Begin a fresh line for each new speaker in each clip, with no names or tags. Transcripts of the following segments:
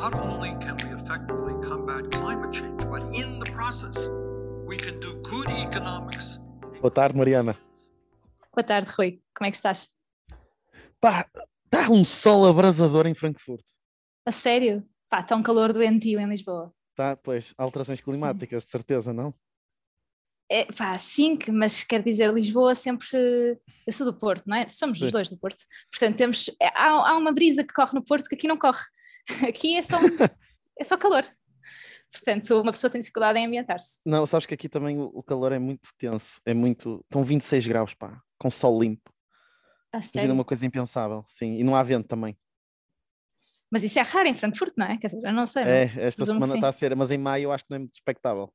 not only can we effectively combat climate change, but in the process, we can do good economics.
Boa tarde, Mariana.
Boa tarde, Rui. Como é que estás?
Pá, está um sol abrasador em Frankfurt.
A sério? Pá, está um calor doentio em Lisboa.
Tá, pois, alterações climáticas, de certeza, não?
É, pá, sim, que- mas quer dizer, Lisboa sempre. Eu sou do Porto, não é? Somos os
Sim.
dois do Porto. Portanto, temos. é, Há, há uma brisa que corre no Porto que aqui não corre. Aqui é só, é só calor. Portanto, uma pessoa tem dificuldade em ambientar-se.
Não, sabes que aqui também o, calor é muito tenso, é muito. Estão 26 graus, pá, com sol limpo.
A
Imagina uma coisa impensável, sim, e não há vento também.
Mas isso é raro em Frankfurt, não é? Quer dizer, eu não sei.
É, esta semana está a ser, mas em maio eu acho que não é muito expectável.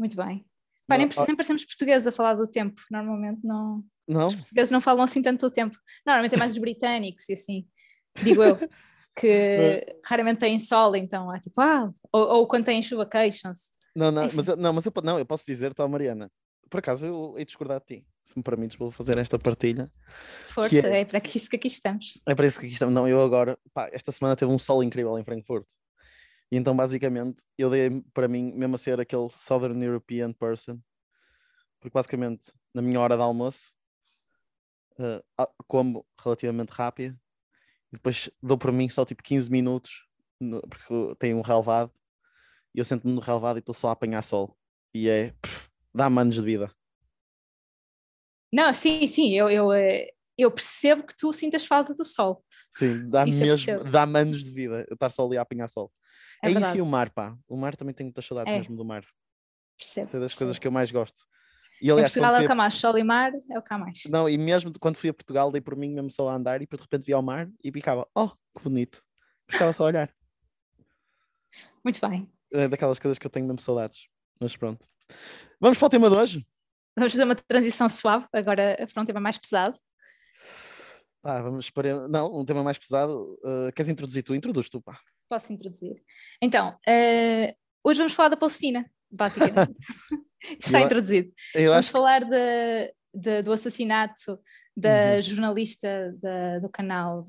Muito bem. Pá, nem, parece- nem parecemos portugueses a falar do tempo. Normalmente não.
Não?
Os portugueses não falam assim tanto do tempo. Normalmente é mais os britânicos e assim, digo eu, que raramente têm sol, então é tipo, ah, ou, ou quando têm chuva queixam-se.
Não, não,
Enfim.
mas, eu- não, mas eu, não, eu posso dizer, tá, Mariana. Por acaso eu hei discordar de ti, se me permites, vou fazer esta partilha.
Força,
é-
é para isso que aqui estamos.
É para isso que aqui estamos. Não, eu agora, pá, esta semana teve um sol incrível em Frankfurt. E então, basicamente, eu dei para mim mesmo a ser aquele Southern European person, porque basicamente, na minha hora de almoço, ah, como relativamente rápido, e depois dou para mim só tipo 15 minutos, no- porque tenho um relevado, e eu sento-me no relevado e estou só a apanhar sol. E é, pff, dá-me anos de vida.
Não, sim, sim, eu, eu, eh, eu percebo que tu sintas falta do sol.
Sim, dá-me mesmo,
percebo.
dá-me anos de vida eu estar só ali a apanhar sol.
É,
É, isso e o mar, pá. O mar também tenho muitas saudades
É.
mesmo do mar.
percebo.
Isso é das
percebo.
coisas que eu mais gosto. E
Em
aliás,
Portugal é o que há mais, sol e mar é o que há mais.
Não, e mesmo quando fui a Portugal, dei por mim mesmo só a andar e depois de repente vi ao mar e ficava, oh, que bonito. Ficava só a olhar.
Muito bem.
É daquelas coisas que eu tenho mesmo saudades. Mas pronto. Vamos para o tema de hoje?
Vamos fazer uma transição suave, agora para um tema mais pesado.
Pá, vamos para. Não, um tema mais pesado. Uh, queres introduzir tu? Introduz tu, pá.
Posso introduzir. Então, eh, hoje vamos falar da Palestina, basicamente. Está
Eu-
introduzido.
Eu
Vamos
acho
falar de- de- do assassinato da
Uhum.
jornalista da- do canal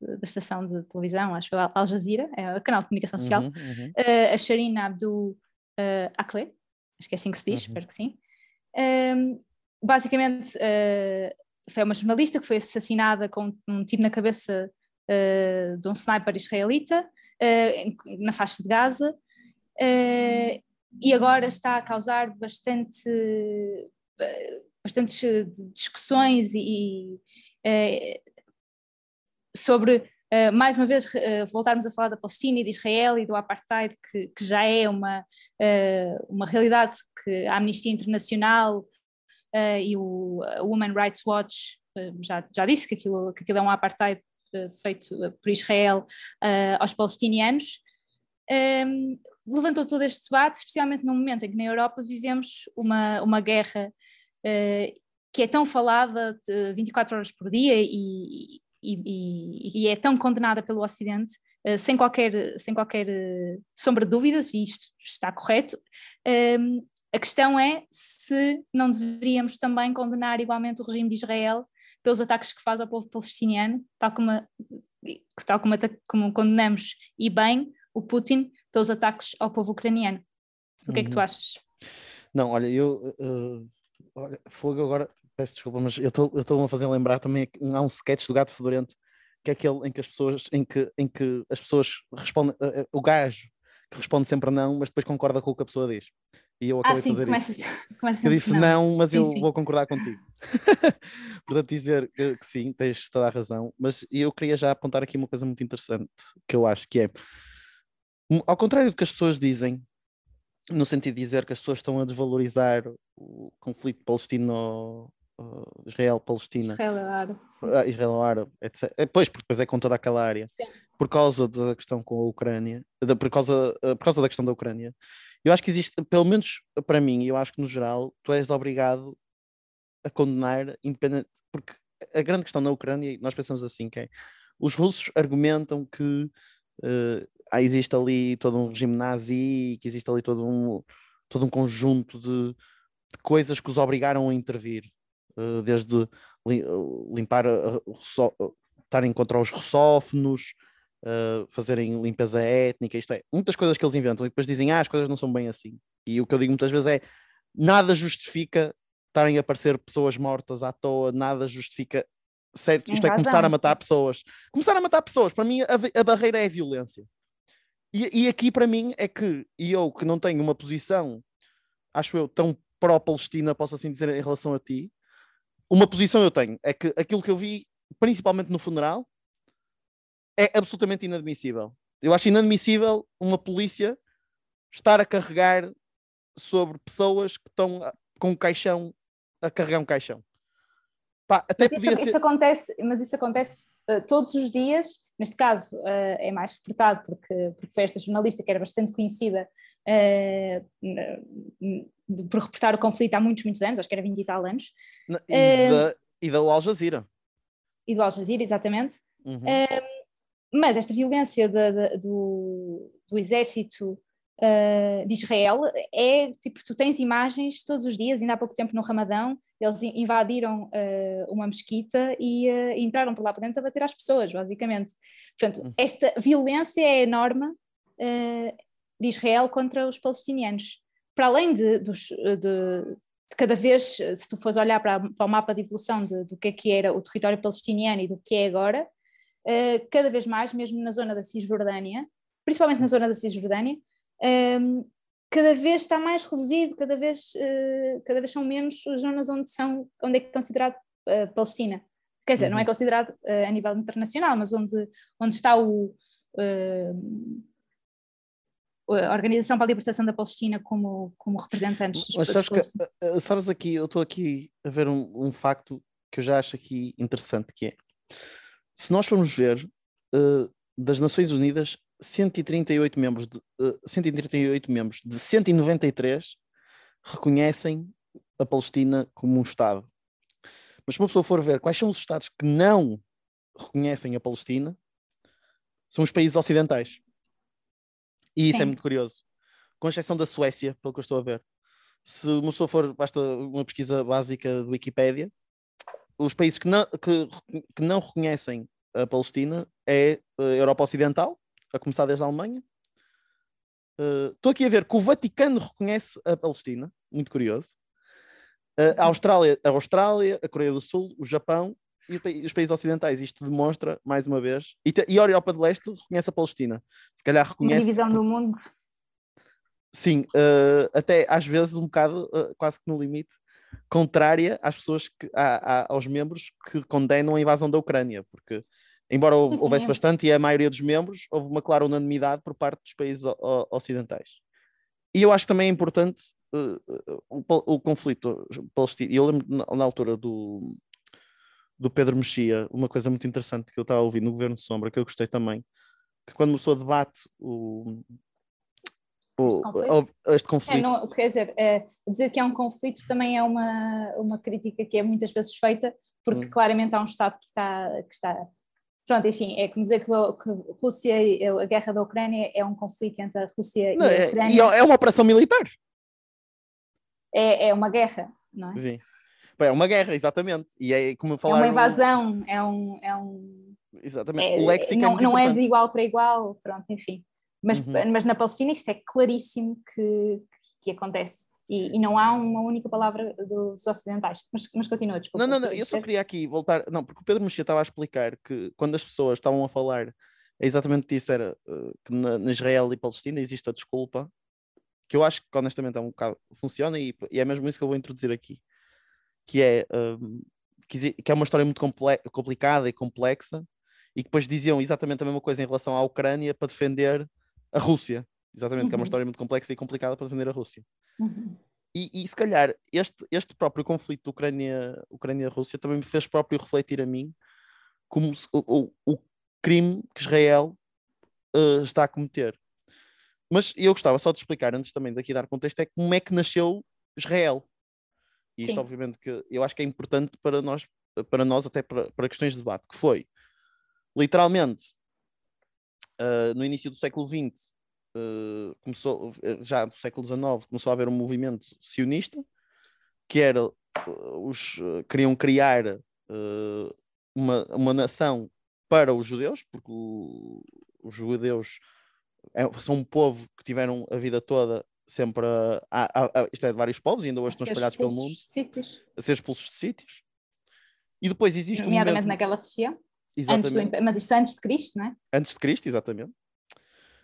da estação de televisão, acho que Al Jazeera, é o canal de comunicação social,
Uhum, uhum.
eh, a Sharina Abdul uh, Akleh, acho que é assim que se diz,
Uhum.
espero que sim. Ehm, basicamente, eh, foi uma jornalista que foi assassinada com um tiro na cabeça eh, de um sniper israelita eh, na faixa de Gaza eh, e agora está a causar bastante eh, bastantes discussões e, sobre eh, mais uma vez eh, voltarmos a falar da Palestina e de Israel e do apartheid que, que já é uma eh, uma realidade que a Amnistia Internacional e o Human Rights Watch já, já disse que aquilo, que aquilo é um apartheid feito por Israel eh, aos palestinianos. Um, levantou todo este debate, especialmente no momento em que na Europa vivemos uma, uma guerra eh, que é tão falada de 24 horas por dia e, e- e- e é tão condenada pelo Ocidente, eh, sem qualquer, sem qualquer eh, sombra de dúvidas, e isto está correto. Um, a questão é se não deveríamos também condenar igualmente o regime de Israel pelos ataques que faz ao povo palestiniano, tal como, a- tal como, como condenamos e bem o Putin pelos ataques ao povo ucraniano. O que é que tu
Uhum.
achas?
Não, olha, eu. uh, olha, fogo agora. Peço desculpa, mas eu estou a fazer lembrar também. que Há um sketch do Gato Fedorento que é aquele em que as pessoas. Em que, em que as pessoas respondem. uh, o gajo que responde sempre não, mas depois concorda com o que a pessoa diz. E eu
Ah,
acabei de
sim,
fazer
começa,
isso.
começa
Eu disse não, mas
Sim,
eu
sim.
vou concordar contigo. Portanto, dizer que, sim, tens toda a razão. Mas eu queria já apontar aqui uma coisa muito interessante que eu acho que é. um, Ao contrário do que as pessoas dizem, no sentido de dizer que as pessoas estão a desvalorizar o conflito palestino. Israel-Palestina,
Israel é
ah, Israel-Árabe, etc. Eh, Pois, porque depois é com toda aquela área.
Sim.
Por causa da questão com a Ucrânia, por, causa, eh, por causa da questão da Ucrânia, eu acho que existe, pelo menos para mim, eu acho que no geral, tu és obrigado a condenar, independente, porque a grande questão na Ucrânia, nós pensamos assim, que é, os russos argumentam que há, existe ali todo um regime nazi, que existe ali todo um, todo um conjunto de, de coisas que os obrigaram a intervir, eh, desde li- limpar, russo- estarem contra os russófonos, uh, fazerem limpeza étnica, isto é, muitas coisas que eles inventam e depois dizem, ah, as coisas não são bem assim. E o que eu digo muitas vezes é, nada justifica estarem a aparecer pessoas mortas à toa, nada justifica certo, isto é começar a matar pessoas. Começar a matar pessoas, para mim a, a barreira é a violência. E, e, aqui para mim é que, e eu que não tenho uma posição, acho eu, tão pró-Palestina, posso assim dizer, em relação a ti, uma posição eu tenho, é que aquilo que eu vi, principalmente no funeral, é absolutamente inadmissível. Eu acho inadmissível uma polícia estar a carregar sobre pessoas que estão com um caixão, a carregar um caixão.
Pá, até mas, isso, ser... isso, acontece, mas isso acontece uh, todos os dias. Neste caso uh, é mais reportado porque, porque foi esta jornalista que era bastante conhecida uh, por reportar o conflito há muitos, muitos anos, acho que era 20 e tal anos.
E, da, e do Al Jazeera.
E do Al Jazeera, exatamente. Uhum. Mas esta violência do, do exército uh, de Israel é tipo, tu tens imagens todos os dias, ainda há pouco tempo no Ramadão, eles invadiram uh, uma mesquita e uh, entraram por lá para dentro a bater às pessoas, basicamente. Portanto, hum. esta violência é enorme de Israel contra os palestinianos. Para além de, dos, de, de cada vez, se tu fores olhar para, para o mapa de evolução de, do que é que era o território palestiniano e do que é agora, uh, cada vez mais, mesmo na zona da Cisjordânia, principalmente na zona da Cisjordânia, um, cada vez está mais reduzido, cada vez, uh, cada vez são menos as zonas onde, são, onde é considerado uh, Palestina. Quer dizer, uhum. não é uhum. considerado uh, a nível internacional, mas onde, onde está o, a Organização para a Libertação da Palestina como, como representantes
dos Mas sabes, que, sabes aqui, eu estou aqui a ver um, um, facto que eu já acho aqui interessante, que é, se nós formos ver, das Nações Unidas, 138 membros de, uh, eh, 138 membros de 193 reconhecem a Palestina como um Estado. Mas se uma pessoa for ver quais são os Estados que não reconhecem a Palestina, são os países ocidentais. E isso é Sim. é muito curioso. Com exceção da Suécia, pelo que eu estou a ver. Se uma pessoa for, basta uma pesquisa básica do Wikipedia, os países que não, que, que não reconhecem a Palestina é a Europa Ocidental, a começar desde a Alemanha. Estou uh, aqui a ver que o Vaticano reconhece a Palestina, muito curioso. Uh, a, Austrália, a Austrália, a Coreia do Sul, o Japão e os países ocidentais. Isto demonstra, mais uma vez, e, e a Europa de Leste reconhece a Palestina. Se calhar reconhece. Uma
divisão do mundo.
Sim, uh, até às vezes um bocado, quase que no limite, contrária às pessoas, que, a, a, aos membros que condenam a invasão da Ucrânia, porque embora sim, sim, houvesse é. bastante e a maioria dos membros, houve uma clara unanimidade por parte dos países ocidentais. E eu acho também é importante uh, o, o, conflito palestino. Eu lembro na, na, altura do, do Pedro Mexia, uma coisa muito interessante que eu estava a ouvir no Governo de Sombra, que eu gostei também, que quando uma pessoa debate o, este conflito. Este conflito. É,
não, quer dizer, é, dizer que é um conflito também é uma, uma crítica que é muitas vezes feita, porque hum. claramente há um Estado que está, que está Pronto, enfim, é como dizer que, a Rússia, a guerra da Ucrânia é um conflito entre a Rússia não, e a é, Ucrânia.
É, é uma operação militar.
É, é uma guerra, não é?
Sim. É uma guerra, exatamente. E é como falar.
É uma invasão, é um. É um
exatamente. É, o léxico
não, é não é de igual para igual, pronto, enfim. Mas, uhum. mas na Palestina isto é claríssimo que, que acontece. E, e, não há uma única palavra dos ocidentais. Mas, mas continua, desculpa.
Não, não, não, eu só queria aqui voltar. Não, porque o Pedro Mexia estava a explicar que quando as pessoas estavam a falar é exatamente isso: era uh, que na, na, Israel e Palestina existe a desculpa, que eu acho que honestamente é um bocado. funciona e, e é mesmo isso que eu vou introduzir aqui. Que é, uh, que, que, é uma história muito complicada e complexa, e que depois diziam exatamente a mesma coisa em relação à Ucrânia para defender a Rússia. Exatamente, uhum. que é uma uhum. história muito complexa e complicada para defender a Rússia. Uhum. E, e, se calhar este, este próprio conflito Ucrânia, Ucrânia-Rússia também me fez próprio refletir a mim como se, o, o, crime que Israel uh, está a cometer. Mas eu gostava só de explicar, antes também daqui dar contexto, é como é que nasceu Israel. E isto, Sim. obviamente, que eu acho que é importante para nós, para nós até para, para questões de debate, que foi literalmente uh, no início do século XX uh, começou, eh, já no século XIX, começou a haver um movimento sionista, que era, os, queriam criar uma, uma nação para os judeus, porque o, os judeus é, são um povo que tiveram a vida toda sempre a, a, a, isto é de vários povos e ainda hoje estão espalhados pelo mundo. a ser expulsos de sítios. E depois existe
nomeadamente
um momento...
naquela região
Exatamente.
Antes do, mas isto antes de Cristo, não é?
Antes de Cristo, exatamente.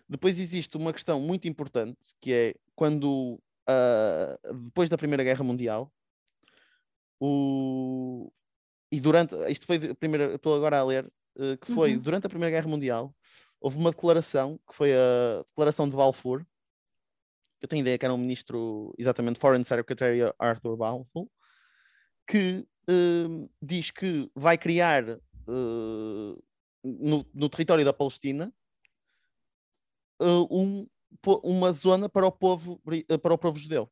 Depois existe uma questão muito importante que é quando, uh, depois da Primeira Guerra Mundial, o... e durante, isto foi a primeira, estou agora a ler, uh, que foi uhum. durante a Primeira Guerra Mundial, houve uma declaração, que foi a declaração de Balfour, eu tenho ideia que era um ministro, exatamente, Foreign Secretary Arthur Balfour, que uh, diz que vai criar uh, no, no, território da Palestina uh, um, uma zona para o povo, para o povo judeu.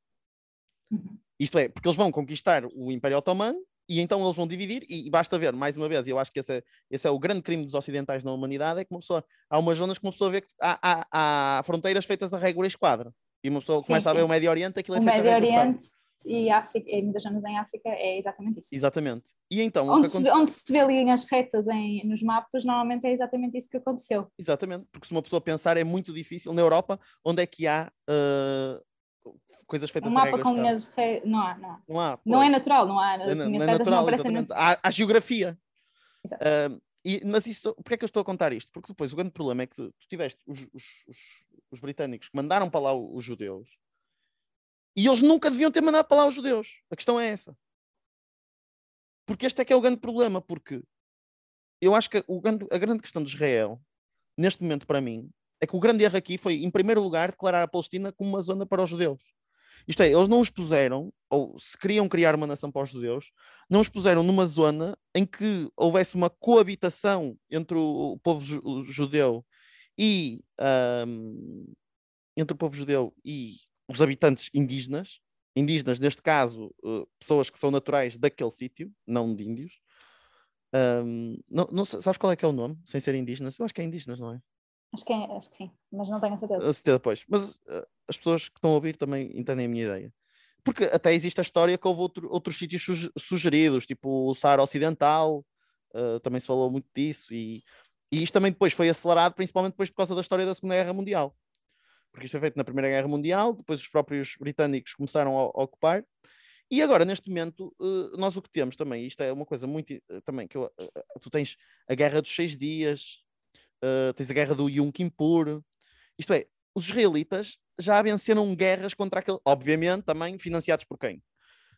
Uhum.
Isto é, porque eles vão conquistar o Império Otomano e então eles vão dividir, e, basta ver, mais uma vez, e eu acho que esse é, esse é o grande crime dos ocidentais na humanidade, é que uma pessoa, há umas zonas que uma pessoa vê que há, há, há fronteiras feitas a régua e esquadra, e uma pessoa sim, começa sim. a ver o Médio Oriente, aquilo é
o
feito
Médio Oriente e, África, e muitas zonas em África é exatamente isso.
Exatamente. E então,
onde, se, onde se vê linhas retas em, nos mapas, normalmente é exatamente isso que aconteceu.
Exatamente, porque se uma pessoa pensar é muito difícil. Na Europa, onde é que há uh, coisas feitas
um mapa com linhas retas? Não há, não há.
Não, há,
não é natural, não há.
As linhas não é natural, não aparecem há, há geografia. Uh, e, mas isso, porquê é que eu estou a contar isto? Porque depois o grande problema é que tu, tu tiveste os, os, os, os, britânicos que mandaram para lá os judeus e eles nunca deviam ter mandado para lá os judeus. A questão é essa. Porque este é que é o grande problema, porque eu acho que grande, a grande questão de Israel, neste momento para mim, é que o grande erro aqui foi, em primeiro lugar, declarar a Palestina como uma zona para os judeus. Isto é, eles não os puseram, ou se queriam criar uma nação para os judeus, não os puseram numa zona em que houvesse uma coabitação entre o povo judeu e um, entre o povo judeu e os habitantes indígenas, indígenas, neste caso, uh, pessoas que são naturais daquele sítio, não de índios. Um, não, não, sabes qual é que é o nome, sem ser indígenas? Eu acho que é indígenas, não é?
Acho que, é, acho que sim, mas não tenho a certeza.
A certeza, pois. Mas uh, as pessoas que estão a ouvir também entendem a minha ideia. Porque até existe a história que houve outro, outros sítios sugeridos, tipo o Saara Ocidental, uh, também se falou muito disso, e, e isto também depois foi acelerado, principalmente depois por causa da história da Segunda Guerra Mundial porque isto foi feito na Primeira Guerra Mundial, depois os próprios britânicos começaram a, a ocupar, e agora, neste momento, uh, nós o que temos também, isto é uma coisa muito, uh, também, que eu, uh, tu tens a Guerra dos Seis Dias, tens a Guerra do Yom Kippur, isto é, os israelitas já venceram guerras contra aquele, obviamente, também financiados por quem?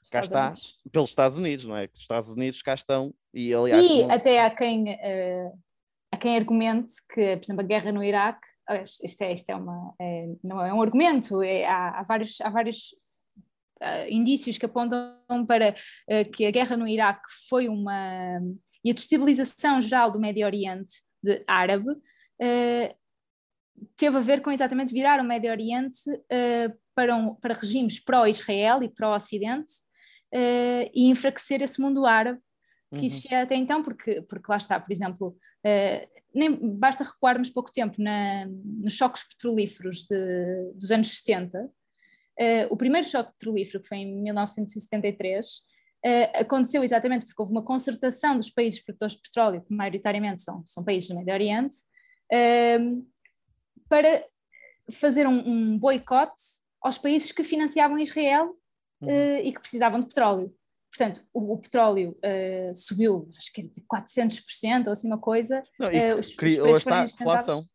cá está, Unidos. pelos Estados Unidos, não é? Os Estados Unidos cá estão, e aliás...
E até há quem, há quem argumente que, por exemplo, a guerra no Iraque isto é, isto é uma, é, não é um argumento, é, há, há, vários, há vários uh, indícios que apontam para uh, que a guerra no Iraque foi uma. e a destabilização geral do Médio Oriente de árabe uh, teve a ver com exatamente virar o Médio Oriente para, um, para regimes pró-Israel e pró-Ocidente e enfraquecer esse mundo árabe que uhum. existia até então, porque, porque lá está, por exemplo, uh, nem basta recuarmos pouco tempo na, nos choques petrolíferos de, dos anos 70. Uh, eh, o primeiro choque petrolífero, que foi em 1973, uh, eh, aconteceu exatamente porque houve uma concertação dos países produtores de petróleo, que maioritariamente são, são países do Médio Oriente, para fazer um, um boicote aos países que financiavam Israel uhum. e que precisavam de petróleo. Portanto, o, o petróleo uh, subiu, acho que era de 400% ou assim uma coisa.
Não, uh, os, criou, os está inflação.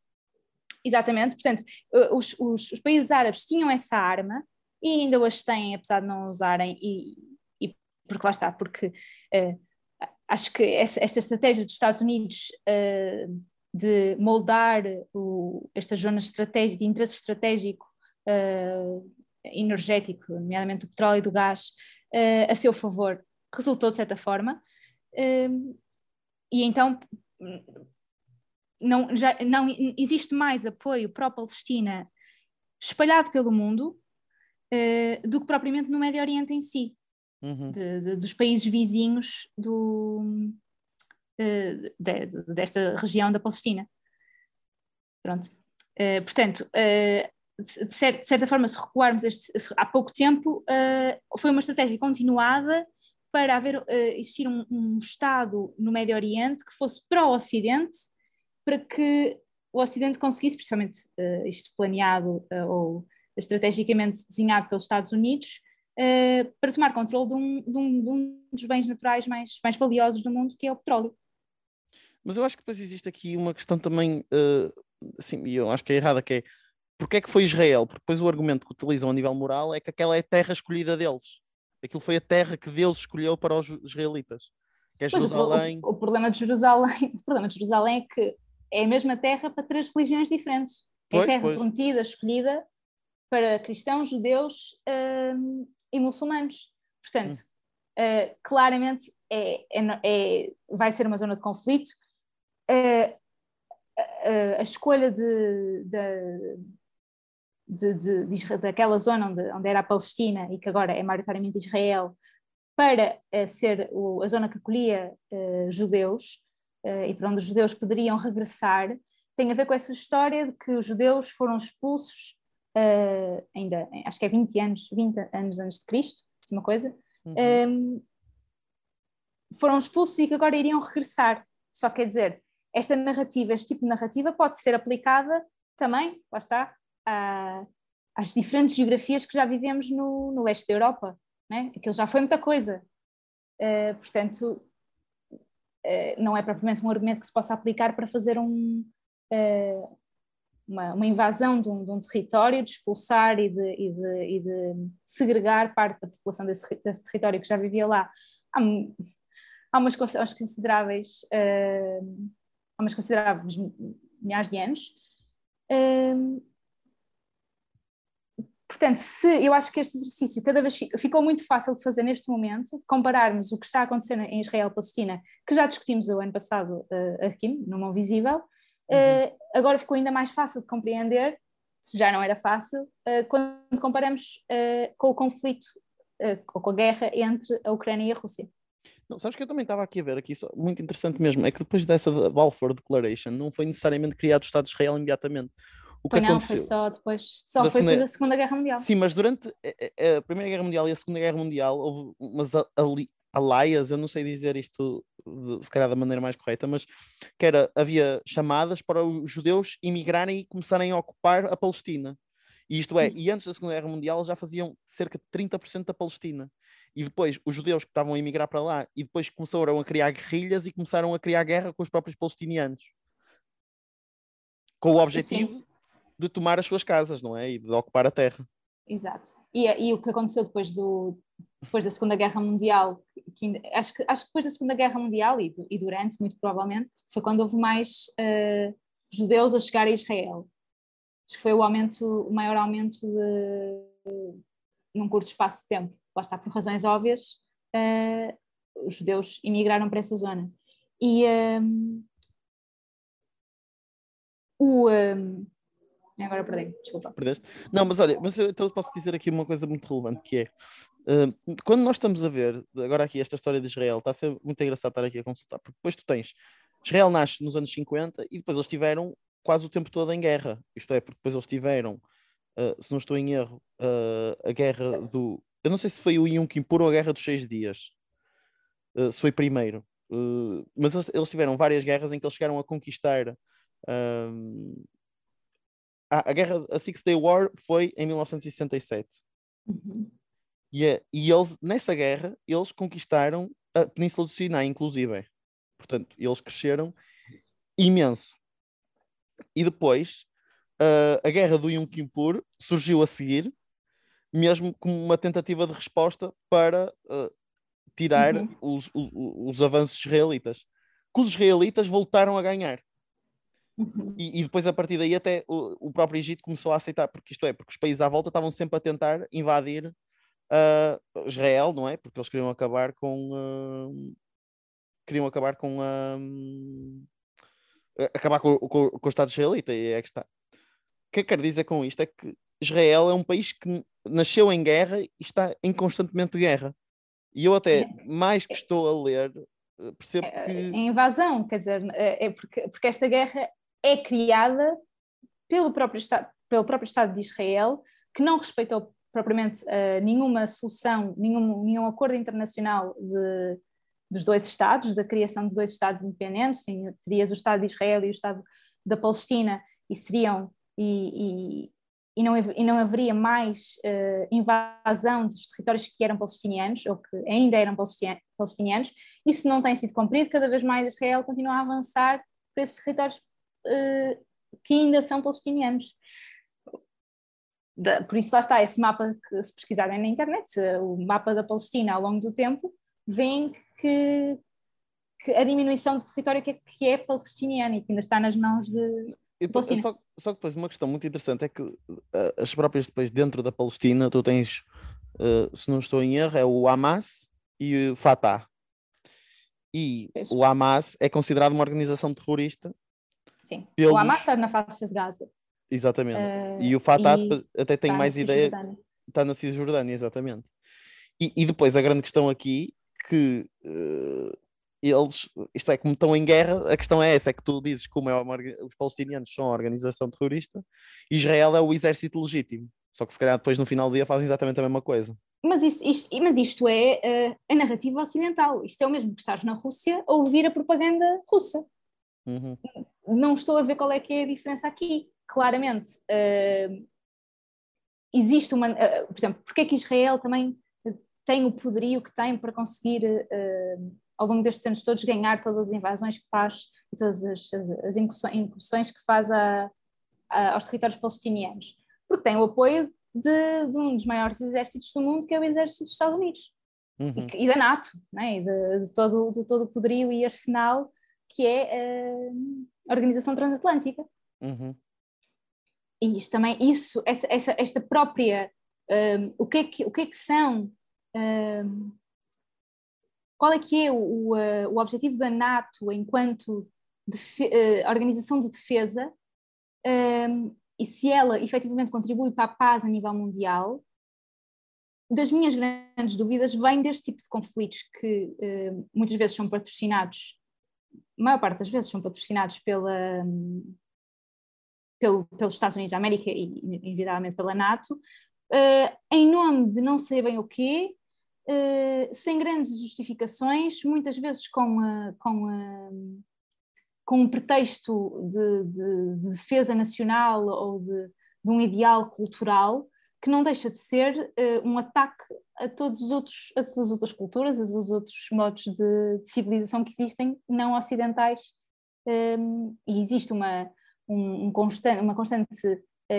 Exatamente, portanto, uh, os, os, os, países árabes tinham essa arma e ainda hoje têm, apesar de não usarem, e, e porque lá está, porque acho que essa, esta estratégia dos Estados Unidos de moldar o, estas zonas de interesse estratégico energético, nomeadamente do petróleo e do gás, uh, a seu favor resultou de certa forma, uh, e então não, já, não existe mais apoio pró-Palestina espalhado pelo mundo uh, do que propriamente no Médio Oriente em si, uhum. de, de, dos países vizinhos do, de, desta região da Palestina. Pronto. portanto, de, certa forma, se recuarmos este, há pouco tempo, uh, foi uma estratégia continuada para haver, uh, existir um, um, Estado no Médio Oriente que fosse pró-Ocidente, para que o Ocidente conseguisse, principalmente uh, isto planeado ou estrategicamente desenhado pelos Estados Unidos, para tomar controle de um, de, um, de um, dos bens naturais mais, mais valiosos do mundo, que é o petróleo.
Mas eu acho que depois existe aqui uma questão também, assim, e eu acho que é errada, que é porque é que foi Israel? Porque depois o argumento que utilizam a nível moral é que aquela é a terra escolhida deles. Aquilo foi a terra que Deus escolheu para os israelitas. Que é Jerusalém.
O, o, o, problema de Jerusalém, o problema de Jerusalém é que é a mesma terra para três religiões diferentes. É a terra pois. prometida, escolhida para cristãos, judeus uh, e muçulmanos. Portanto, hum. uh, claramente é, é, é, vai ser uma zona de conflito. Uh, a escolha de, de, de, de, de, daquela zona onde, onde era a Palestina e que agora é maioritariamente Israel, para uh, ser o, a zona que acolhia uh, judeus uh, e para onde os judeus poderiam regressar, tem a ver com essa história de que os judeus foram expulsos ainda, acho que é 20 anos, 20 anos antes de Cristo, uma coisa, uhum. um, ehm, foram expulsos e que agora iriam regressar. Só quer dizer, esta narrativa, este tipo de narrativa pode ser aplicada também, lá está, a, às diferentes geografias que já vivemos no, no leste da Europa. Né? Aquilo já foi muita coisa. Uh, portanto, uh, não é propriamente um argumento que se possa aplicar para fazer um, uh, uma, uma, invasão de um, de um, território, de expulsar e de, e, de, e de, segregar parte da população desse, desse, território que já vivia lá. Há, há umas consideráveis, há umas consideráveis milhares de anos. Portanto, se eu acho que este exercício cada vez ficou muito fácil de fazer neste momento, de compararmos o que está acontecendo em Israel-Palestina, que já discutimos o ano passado uh, aqui, no Mão Visível, uh, agora ficou ainda mais fácil de compreender, se já não era fácil, uh, quando comparamos com o conflito, ou com a guerra entre a Ucrânia e a Rússia.
Não, sabes que eu também estava aqui a ver, aqui só, muito interessante mesmo, é que depois dessa Balfour Declaration não foi necessariamente criado o Estado de Israel imediatamente.
O que não, foi só depois, só da foi segunda... depois da Segunda Guerra Mundial.
Sim, mas durante a, Primeira Guerra Mundial e a Segunda Guerra Mundial houve umas ali, alaias, eu não sei dizer isto de, se calhar da maneira mais correta, mas que era, havia chamadas para os judeus imigrarem e começarem a ocupar a Palestina. E isto é, hum. e antes da Segunda Guerra Mundial já faziam cerca de 30% da Palestina. E depois os judeus que estavam a emigrar para lá e depois começaram a criar guerrilhas e começaram a criar guerra com os próprios palestinianos. Com o objetivo Sim de tomar as suas casas, não é? E de ocupar a terra.
Exato. E, e o que aconteceu depois, do, depois da Segunda Guerra Mundial, que, acho, que, acho que depois da Segunda Guerra Mundial e, e durante, muito provavelmente, foi quando houve mais uh, judeus a chegar a Israel. Acho que foi o aumento, o maior aumento de, num curto espaço de tempo. Lá está, por razões óbvias, uh, os judeus imigraram para essa zona. E um, o, um, Agora perdi, desculpa.
Perdeste? Não, mas olha, mas eu então posso dizer aqui uma coisa muito relevante que é uh, quando nós estamos a ver agora aqui esta história de Israel, está a ser muito engraçado estar aqui a consultar, porque depois tu tens Israel nasce nos anos 50 e depois eles tiveram quase o tempo todo em guerra. Isto é, porque depois eles tiveram, uh, se não estou em erro, uh, a guerra do. Eu não sei se foi o Yom Kippur ou a guerra dos seis dias. se foi primeiro. mas eles, eles, tiveram várias guerras em que eles chegaram a conquistar a, a guerra, a Six Day War foi em 1967. Uhum. E, e eles, nessa guerra, eles conquistaram a Península do Sinai, inclusive. Portanto, eles cresceram imenso. E depois, uh, a guerra do Yom Kippur surgiu a seguir, mesmo como uma tentativa de resposta para uh, tirar uhum. os, os, os avanços israelitas. Que os israelitas voltaram a ganhar. Uhum. E, e, depois a partir daí até o, o, próprio Egito começou a aceitar, porque isto é, porque os países à volta estavam sempre a tentar invadir uh, Israel, não é? Porque eles queriam acabar com uh, queriam acabar com uh, acabar com, com, com o Estado israelita e é que está. O que eu quero dizer com isto é que Israel é um país que nasceu em guerra e está em constantemente guerra. E eu até é. mais que estou a ler percebo é, que.
Em invasão, quer dizer, é, é porque, porque esta guerra é criada pelo próprio Estado, pelo próprio Estado de Israel, que não respeitou propriamente uh, nenhuma solução, nenhum, nenhum acordo internacional de, dos dois Estados, da criação de dois Estados independentes, terias o Estado de Israel e o Estado da Palestina e seriam e, e, e, não, e não haveria mais uh, invasão dos territórios que eram palestinianos ou que ainda eram palestinianos. Isso não tem sido cumprido, cada vez mais Israel continua a avançar para esses territórios que ainda são palestinianos. por isso lá está, esse mapa que se pesquisarem na internet, o mapa da Palestina ao longo do tempo, vem que, que a diminuição do território que é, que é palestiniano e que ainda está nas mãos de,
e, só, só que depois uma questão muito interessante é que uh, as próprias depois dentro da Palestina tu tens, uh, se não estou em erro, é o Hamas e o Fatah. E o Hamas é considerado uma organização terrorista.
Sim, pelos... o Hamas está na faixa de Gaza.
Exatamente. Uh, e o Fatah e até tem mais ideia. Está na Cisjordânia, exatamente. E, e, depois a grande questão aqui que uh, eles, isto é, como estão em guerra, a questão é essa, é que tu dizes como é uma, os palestinianos são a organização terrorista, Israel é o exército legítimo. Só que se calhar depois no final do dia fazem exatamente a mesma coisa.
Mas isto, isto mas isto é uh, a narrativa ocidental. Isto é o mesmo que estás na Rússia a ouvir a propaganda russa. Uhum. Não estou a ver qual é que é a diferença aqui. Claramente, uh, existe uma. Uh, por exemplo, porque é que Israel também tem o poderio que tem para conseguir ao longo destes anos todos ganhar todas as invasões que faz e todas as, as incursões que faz a, a, aos territórios palestinianos, porque tem o apoio de, de, um dos maiores exércitos do mundo, que é o exército dos Estados Unidos, uhum. e, e, da NATO, né? e de, de, todo, de todo o poderio e arsenal que é a Organização Transatlântica. Uhum. E isto também, isso, essa, essa esta própria, um, o, que é que, o que é que são um, qual é que é o, o, eh, o objetivo da NATO enquanto uh, organização de defesa um, e se ela efetivamente contribui para a paz a nível mundial, das minhas grandes dúvidas vem deste tipo de conflitos que uh, muitas vezes são patrocinados, maior parte das vezes são patrocinados pela, pelo, pelos Estados Unidos da América e, evidentemente, pela NATO, uh, em nome de não sei bem o quê, uh, sem grandes justificações, muitas vezes com, uh, com, com um pretexto de, de, de, defesa nacional ou de, de, um ideal cultural, que não deixa de ser um ataque a, todos os outros, a todas as outras culturas, a todos os outros modos de, civilização que existem, não ocidentais, um, e existe uma, um, um constante, uma constante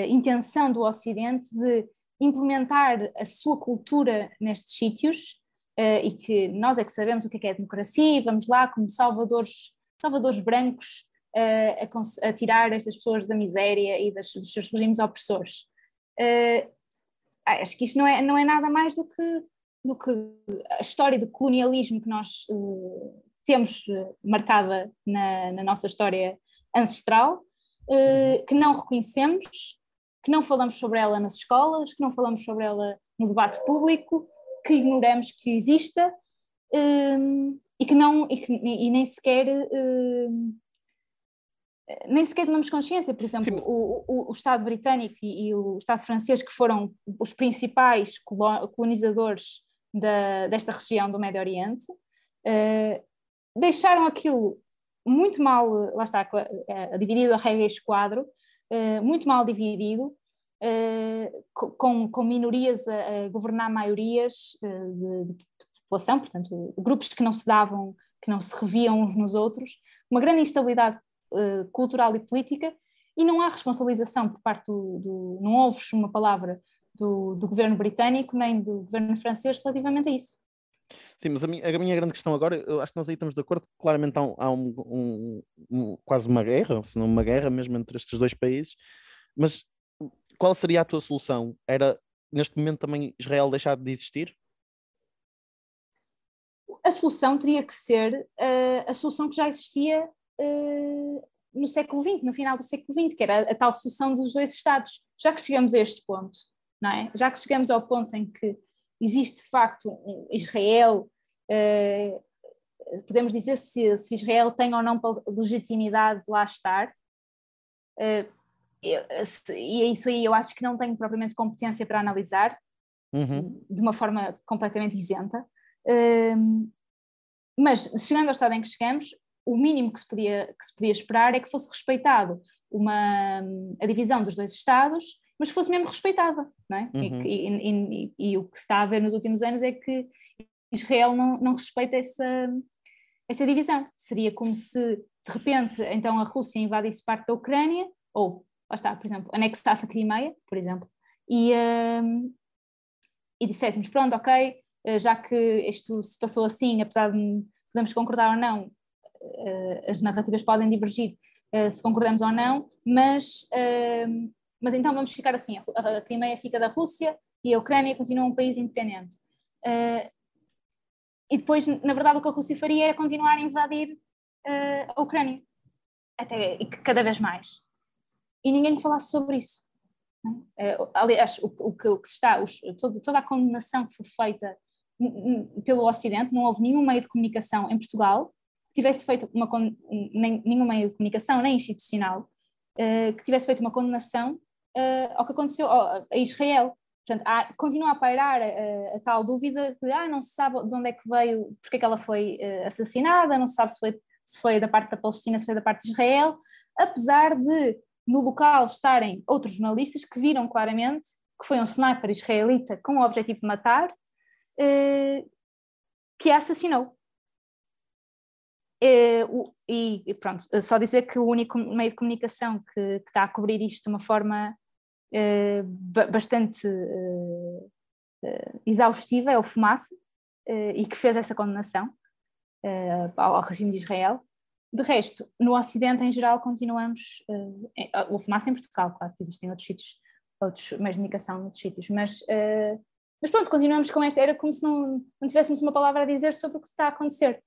intenção do Ocidente de implementar a sua cultura nestes sítios uh, e que nós é que sabemos o que é, que é democracia, vamos lá como salvadores, salvadores brancos uh, a, a, tirar estas pessoas da miséria e das, dos seus regimes opressores. Uh, acho que isto não é, não é nada mais do que, do que a história do colonialismo que nós temos marcada na, na, nossa história ancestral, que não reconhecemos que não falamos sobre ela nas escolas, que não falamos sobre ela no debate público, que ignoramos que exista um, e que não e, que, e nem sequer um, nem sequer tomamos consciência, por exemplo, o, o, o, Estado britânico e, e, o Estado francês, que foram os principais colonizadores da, desta região do Médio Oriente, uh, deixaram aquilo muito mal, lá está, dividido a regra e esquadro, eh, muito mal dividido, uh, com, com minorias a, a governar maiorias de, de, população, portanto, grupos que não se davam, que não se reviam uns nos outros, uma grande instabilidade cultural e política, e não há responsabilização por parte do, do não houve uma palavra do, do governo britânico nem do governo francês relativamente a isso.
Sim, mas a minha, a minha, grande questão agora, eu acho que nós aí estamos de acordo, claramente há, um, há um, um, um, quase uma guerra, se não uma guerra mesmo entre estes dois países, mas qual seria a tua solução? Era neste momento também Israel deixar de existir?
A solução teria que ser uh, a solução que já existia uh, no século XX, no final do século XX, que era a, tal solução dos dois Estados. Já que chegamos a este ponto, não é? Já que chegamos ao ponto em que existe de facto Israel, uh, podemos dizer se, se, Israel tem ou não legitimidade de lá estar. Uh, e é isso aí eu acho que não tenho propriamente competência para analisar uhum. de uma forma completamente isenta. Uh, mas chegando ao estado em que chegamos, o mínimo que se, podia, que se podia esperar é que fosse respeitado uma, a divisão dos dois Estados, mas fosse mesmo respeitada, não é? Uhum. E, e, e, e, o que se está a ver nos últimos anos é que Israel não, não respeita essa, essa divisão. Seria como se, de repente, então a Rússia invadisse parte da Ucrânia, ou, lá está, por exemplo, anexasse a Crimeia, por exemplo, e, um, e disséssemos, pronto, ok, eh, já que isto se passou assim, apesar de podemos concordar ou não, as narrativas podem divergir uh, se concordamos ou não, mas, uh, mas então vamos ficar assim, a, Crimeia fica da Rússia e a Ucrânia continua um país independente. e depois, na verdade, o que a Rússia faria era continuar a invadir a Ucrânia, até cada vez mais. E ninguém falasse sobre isso. Uh, aliás, o, o, que, o, que, está, os, todo, toda a condenação que foi feita pelo Ocidente, não houve nenhum meio de comunicação em Portugal tivesse feito uma nem, nenhum meio de comunicação, nem institucional, uh, que tivesse feito uma condenação uh, ao que aconteceu a Israel. Portanto, há, continua a pairar a, a, tal dúvida de ah, não se sabe de onde é que veio, porque é que ela foi assassinada, não se sabe se foi, se foi da parte da Palestina, se foi da parte de Israel, apesar de no local estarem outros jornalistas que viram claramente que foi um sniper israelita com o objetivo de matar, que a assassinou. Uh, e, pronto, só dizer que o único meio de comunicação que, que está a cobrir isto de uma forma uh, bastante exaustiva é o Fumaça, e que fez essa condenação ao, regime de Israel. De resto, no Ocidente em geral continuamos, o fumaça em Portugal, claro que existem outros sítios, outros meios de comunicação noutros sítios, mas, mas pronto, continuamos com esta, era como se não, não tivéssemos uma palavra a dizer sobre o que está a acontecer.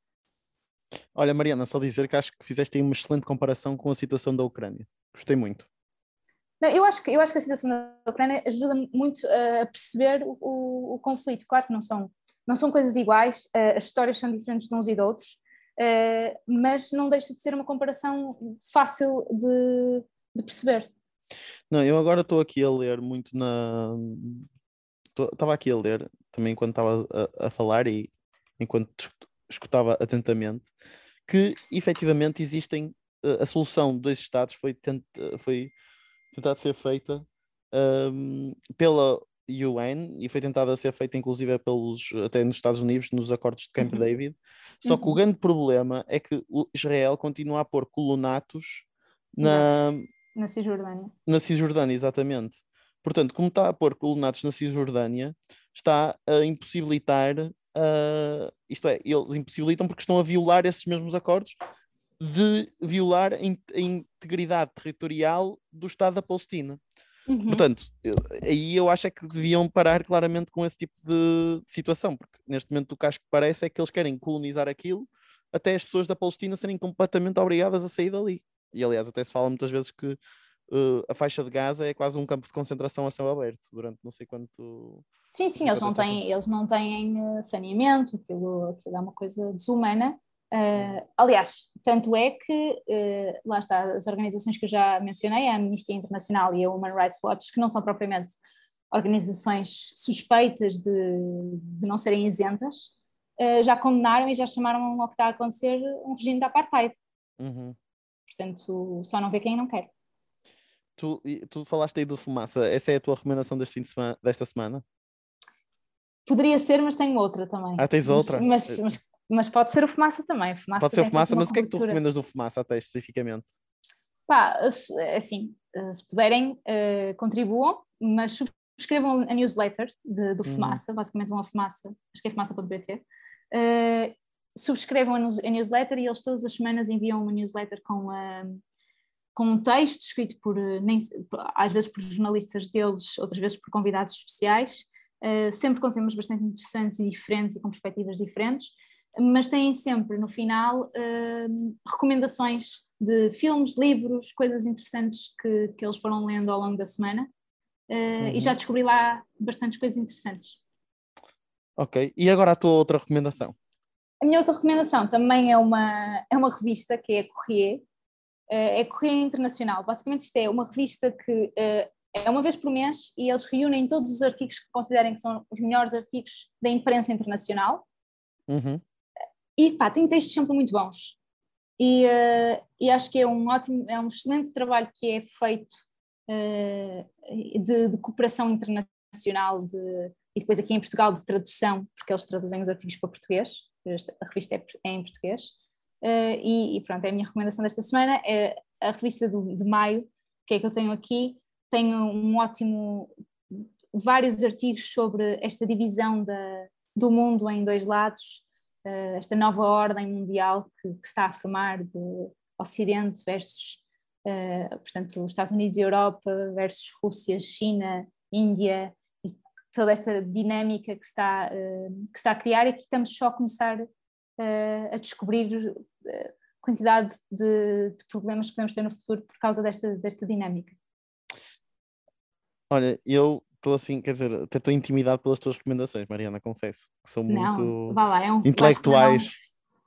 Olha, Mariana, só dizer que acho que fizeste aí uma excelente comparação com a situação da Ucrânia. Gostei muito.
Não, eu, acho que, eu acho que a situação da Ucrânia ajuda muito a perceber o, o, o conflito. Claro que não são, não são coisas iguais, uh, as histórias são diferentes de uns e de outros, uh, mas não deixa de ser uma comparação fácil de, de perceber.
Não, eu agora estou aqui a ler muito na. Estava aqui a ler também enquanto estava a, a, falar e enquanto escutava atentamente que efetivamente existem. A solução de dois Estados foi, tent, foi tentada ser feita um, pela UN e foi tentada ser feita inclusive pelos até nos Estados Unidos nos acordos de Camp uhum. David só que o uhum. grande problema é que Israel continua a pôr colonatos na
na Cisjordânia
na Cisjordânia exatamente portanto como está a pôr colonatos na Cisjordânia está a impossibilitar uh, isto é eles impossibilitam porque estão a violar esses mesmos acordos de violar a integridade territorial do Estado da Palestina Uhum. Portanto, aí eu acho é que deviam parar claramente com esse tipo de situação, porque neste momento o que acho que parece é que eles querem colonizar aquilo até as pessoas da Palestina serem completamente obrigadas a sair dali. E aliás, até se fala muitas vezes que uh, a faixa de Gaza é quase um campo de concentração a céu aberto durante não sei quanto.
Sim, sim, eles não, têm, eles não têm eh, saneamento, aquilo, aquilo é uma coisa desumana. Uh, aliás, tanto é que, uh, lá está, as organizações que eu já mencionei, a Amnistia Internacional e a Human Rights Watch, que não são propriamente organizações suspeitas de, de não serem isentas, uh, já condenaram e já chamaram ao que está a acontecer um regime de apartheid. Uhum. Portanto, só não vê quem não quer.
Tu, tu falaste aí do fumaça, essa é a tua recomendação deste fim de semana, desta semana?
Poderia ser, mas tenho outra também.
Ah, tens outra?
Mas, mas, mas pode ser o fumaça também. Fumaça
pode ser o fumaça, mas o que é que tu recomendas do fumaça até especificamente?
Pá, assim, eh, se puderem, uh, contribuam, mas subscrevam a newsletter de, do uhum. Fumaça, basicamente vão a Fumaça, acho que é fumaça.pt, uh, eh, subscrevam a, a, newsletter e eles todas as semanas enviam uma newsletter com, uh, com um texto escrito por, nem, às vezes por jornalistas deles, outras vezes por convidados especiais, sempre com temas bastante interessantes e diferentes e com perspectivas diferentes, mas têm sempre no final uh, recomendações de filmes, livros, coisas interessantes que, que eles foram lendo ao longo da semana uh, uhum. e já descobri lá bastantes coisas interessantes.
Ok, e agora a tua outra recomendação?
A minha outra recomendação também é uma, é uma revista que é a Corrier, uh, é Corrier Internacional. Basicamente isto é uma revista que uh, é uma vez por mês e eles reúnem todos os artigos que considerem que são os melhores artigos da imprensa internacional. Uhum. E pá, tem textos sempre muito bons. e, uh, e acho que é um ótimo, é um excelente trabalho que é feito uh, de, de, cooperação internacional de, e depois aqui em Portugal de tradução, porque eles traduzem os artigos para português, a revista é, é em português. Uh, e, e, pronto, é a minha recomendação desta semana. É a revista do, de maio, que é que eu tenho aqui, tem um ótimo, vários artigos sobre esta divisão da, do mundo em dois lados, uh, esta nova ordem mundial que, que, está a formar de Ocidente versus, uh, portanto, os Estados Unidos e Europa versus Rússia, China, Índia, e toda esta dinâmica que está, que está a criar e que estamos só a começar a descobrir a quantidade de, de, problemas que podemos ter no futuro por causa desta, desta dinâmica.
Olha, eu estou assim, quer dizer, até estou intimidado pelas tuas recomendações, Mariana, confesso, que são não, muito lá, é um intelectuais.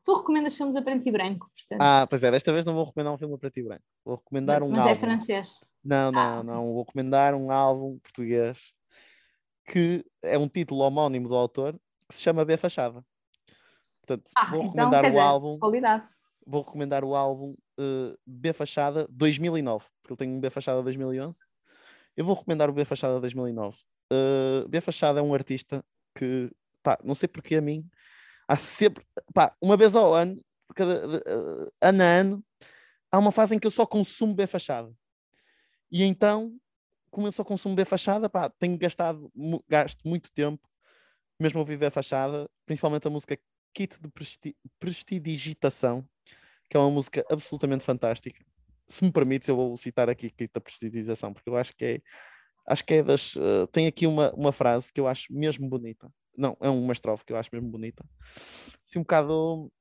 Tu recomendas filmes a preto e branco, portanto.
Ah, pois é, desta vez não vou recomendar um filme a preto e branco. Vou recomendar um
Mas
é álbum.
é francês.
Não, não, ah. não. Vou recomendar um álbum português que é um título homónimo do autor que se chama B Fachada. Portanto, ah, vou então, recomendar então, o álbum. Vou recomendar o álbum B Fachada 2009, porque ele tem um B Fachada 2011 eu vou recomendar o B Fachada 2009. Uh, B Fachada é um artista que, pá, não sei porque a mim, há sempre, pá, uma vez ao ano, cada, uh, ano a ano, há uma fase em que eu só consumo B Fachada. E então, como eu só consumo B Fachada, pá, tenho gastado, gasto muito tempo, mesmo a ouvir B Fachada, principalmente a música Kit de Presti Prestidigitação, que é uma música absolutamente fantástica se me permites, eu vou citar aqui Kit da Prestidização, porque eu acho que é, acho que é das. Uh, tem aqui uma, uma frase que eu acho mesmo bonita. Não, é uma estrofe que eu acho mesmo bonita. Assim, um bocado.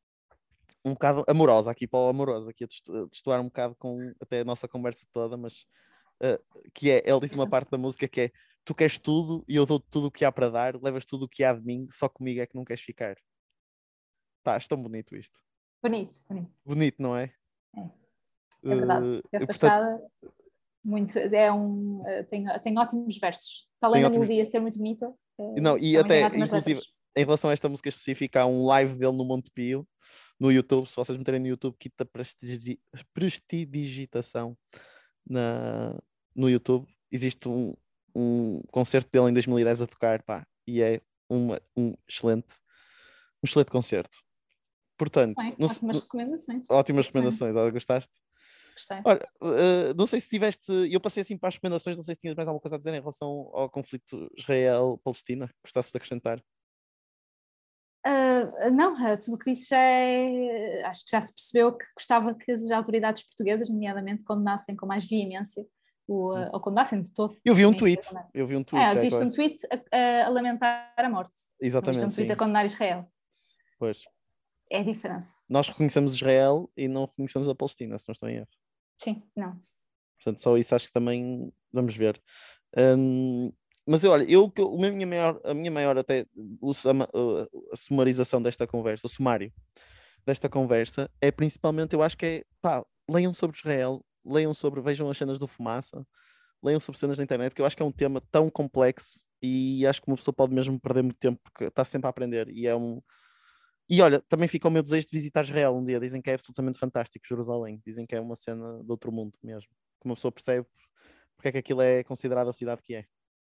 Um bocado amorosa aqui para o amoroso, aqui a destoar um bocado com até a nossa conversa toda, mas uh, que é, ele disse uma parte da música que é tu queres tudo e eu dou tudo o que há para dar, levas tudo o que há de mim, só comigo é que não queres ficar. Pá, acho tão bonito isto.
Bonito, bonito.
Bonito, não
é? É. É verdade. A fachada portanto... muito, é um, eh, tem, tem ótimos versos. Para além da melodia ser muito bonita.
Eh, não, e até, inclusive, letras. em relação a esta música específica, há um live dele no Monte Pio, no YouTube. Se vocês meterem no YouTube, Kita Prestigi Prestidigitação na, no YouTube, existe um, um concerto dele em 2010 a tocar, pá, e é uma, um excelente, um excelente concerto. Portanto,
Bem, ótimas recomendações.
Ótimas recomendações. Ah, gostaste?
Gostei.
Olha, uh, não sei se tiveste, eu passei assim para as recomendações, não sei se tinhas mais alguma coisa a dizer em relação ao conflito Israel-Palestina, gostasses de acrescentar?
Uh, não, uh, tudo o que disse já é. Acho que já se percebeu que gostava que as autoridades portuguesas, nomeadamente, condenassem com mais veemência o, uh, ou condenassem de todo.
Eu vi um tweet. Eu vi um tweet.
É, viste um tweet a, a, lamentar a morte.
Exatamente.
Viste um tweet sim. a condenar Israel.
Pois.
É a diferença.
Nós reconhecemos Israel e não reconhecemos a Palestina, se não estou em erro.
Sim, não.
Portanto, só isso acho que também vamos ver. Um, mas olha, eu, a minha maior, a minha maior até a, a, sumarização desta conversa, o sumário desta conversa é principalmente, eu acho que é pá, leiam sobre Israel, leiam sobre, vejam as cenas do fumaça, leiam sobre cenas da internet, porque eu acho que é um tema tão complexo e acho que uma pessoa pode mesmo perder muito tempo porque está sempre a aprender e é um, e olha, também fica o meu desejo de visitar Israel um dia. Dizem que é absolutamente fantástico Jerusalém. Dizem que é uma cena de outro mundo mesmo. Que uma pessoa percebe porque é que aquilo é considerado a cidade que é.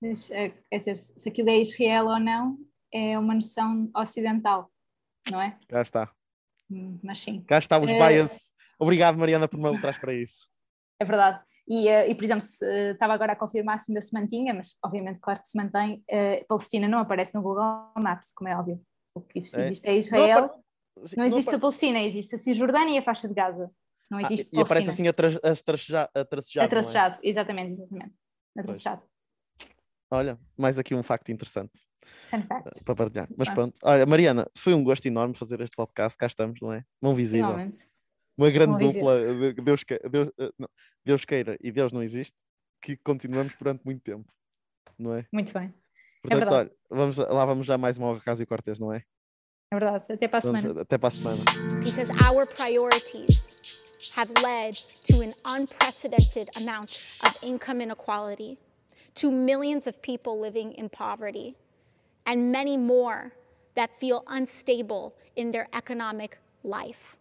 Mas, é, quer dizer, se aquilo é Israel ou não, é uma noção ocidental, não é?
Cá está.
Hum, mas sim.
Cá está os é... bias. Obrigado, Mariana, por me alertar para isso.
É verdade. E, uh, e, por exemplo, se, uh, estava agora a confirmar se ainda se mantinha, mas obviamente, claro que se mantém. Uh, Palestina não aparece no Google Maps, como é óbvio. O que existe é, existe é Israel, não, não existe não a Palestina, existe a Cisjordânia e a faixa de Gaza. Não ah, existe ah,
E aparece assim atracejado.
Atracejado, é? exatamente, exatamente. Atracejado.
Olha, mais aqui um facto interessante. Uh, para partilhar. Mas pronto, olha, Mariana, foi um gosto enorme fazer este podcast, cá estamos, não é? Mão visível. Finalmente. Uma grande dupla, Deus, Deus, eh, não, Deus queira e Deus não existe, que continuamos durante muito tempo, não é?
Muito bem.
Portanto, é olha, vamos, lá vamos já mais uma Casa e Cortez, não é?
É verdade. Até para a semana.
Até para a semana.
Because our priorities have led to an unprecedented amount of income inequality, to millions of people living in poverty, and many more that feel unstable in their economic life.